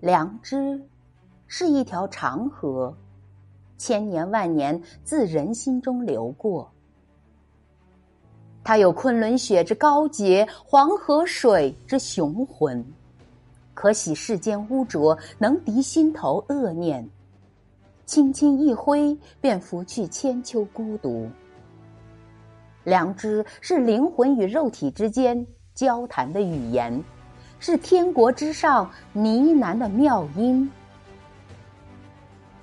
良知是一条长河，千年万年自人心中流过。它有昆仑雪之高洁，黄河水之雄浑，可洗世间污浊，能涤心头恶念。轻轻一挥，便拂去千秋孤独。良知是灵魂与肉体之间交谈的语言，是天国之上呢喃的妙音。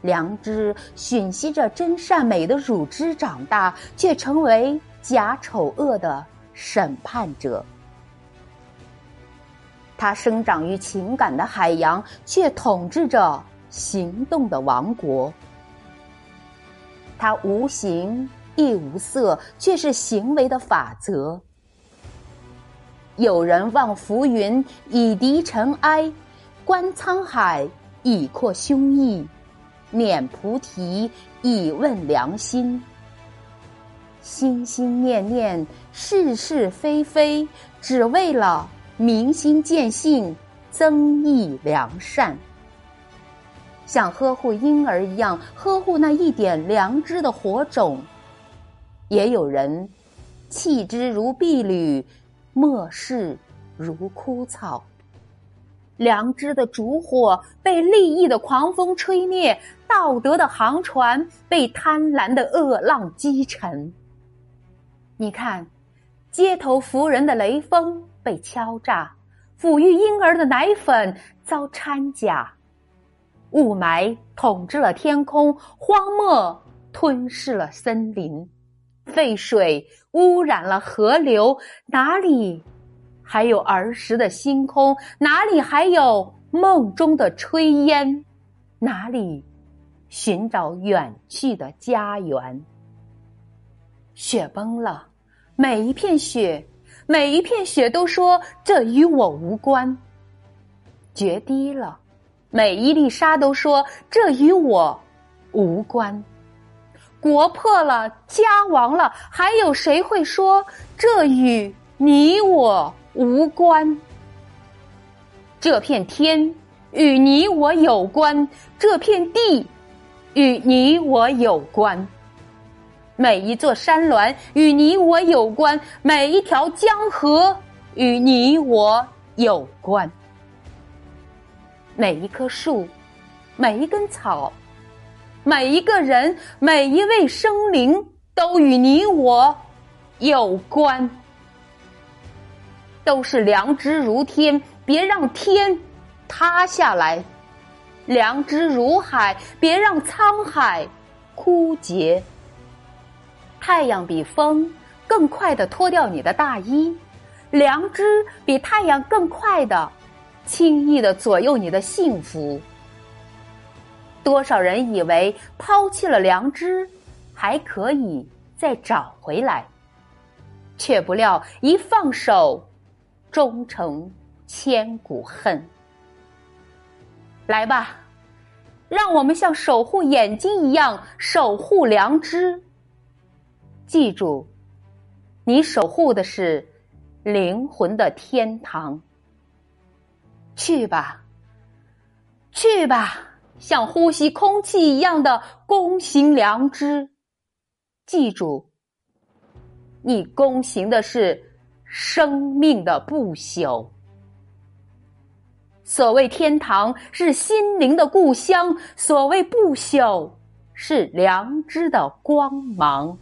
良知吮吸着真善美的乳汁长大，却成为假丑恶的审判者。它生长于情感的海洋，却统治着。行动的王国，它无形亦无色，却是行为的法则。有人望浮云以涤尘埃，观沧海以阔胸臆，念菩提以问良心。心心念念是是非非，只为了明心见性，增益良善。像呵护婴儿一样呵护那一点良知的火种，也有人弃之如敝履，末世如枯草。良知的烛火被利益的狂风吹灭，道德的航船被贪婪的恶浪击沉。你看，街头扶人的雷锋被敲诈，抚育婴儿的奶粉遭掺假。雾霾统治了天空，荒漠吞噬了森林，废水污染了河流。哪里还有儿时的星空？哪里还有梦中的炊烟？哪里寻找远去的家园？雪崩了，每一片雪，每一片雪都说这与我无关。决堤了。每一粒沙都说这与我无关，国破了，家亡了，还有谁会说这与你我无关？这片天与你我有关，这片地与你我有关，每一座山峦与你我有关，每一条江河与你我有关。每一棵树，每一根草，每一个人，每一位生灵，都与你我有关，都是良知如天，别让天塌下来；良知如海，别让沧海枯竭。太阳比风更快的脱掉你的大衣，良知比太阳更快的。轻易的左右你的幸福。多少人以为抛弃了良知，还可以再找回来，却不料一放手，终成千古恨。来吧，让我们像守护眼睛一样守护良知。记住，你守护的是灵魂的天堂。去吧，去吧，像呼吸空气一样的躬行良知。记住，你躬行的是生命的不朽。所谓天堂是心灵的故乡，所谓不朽是良知的光芒。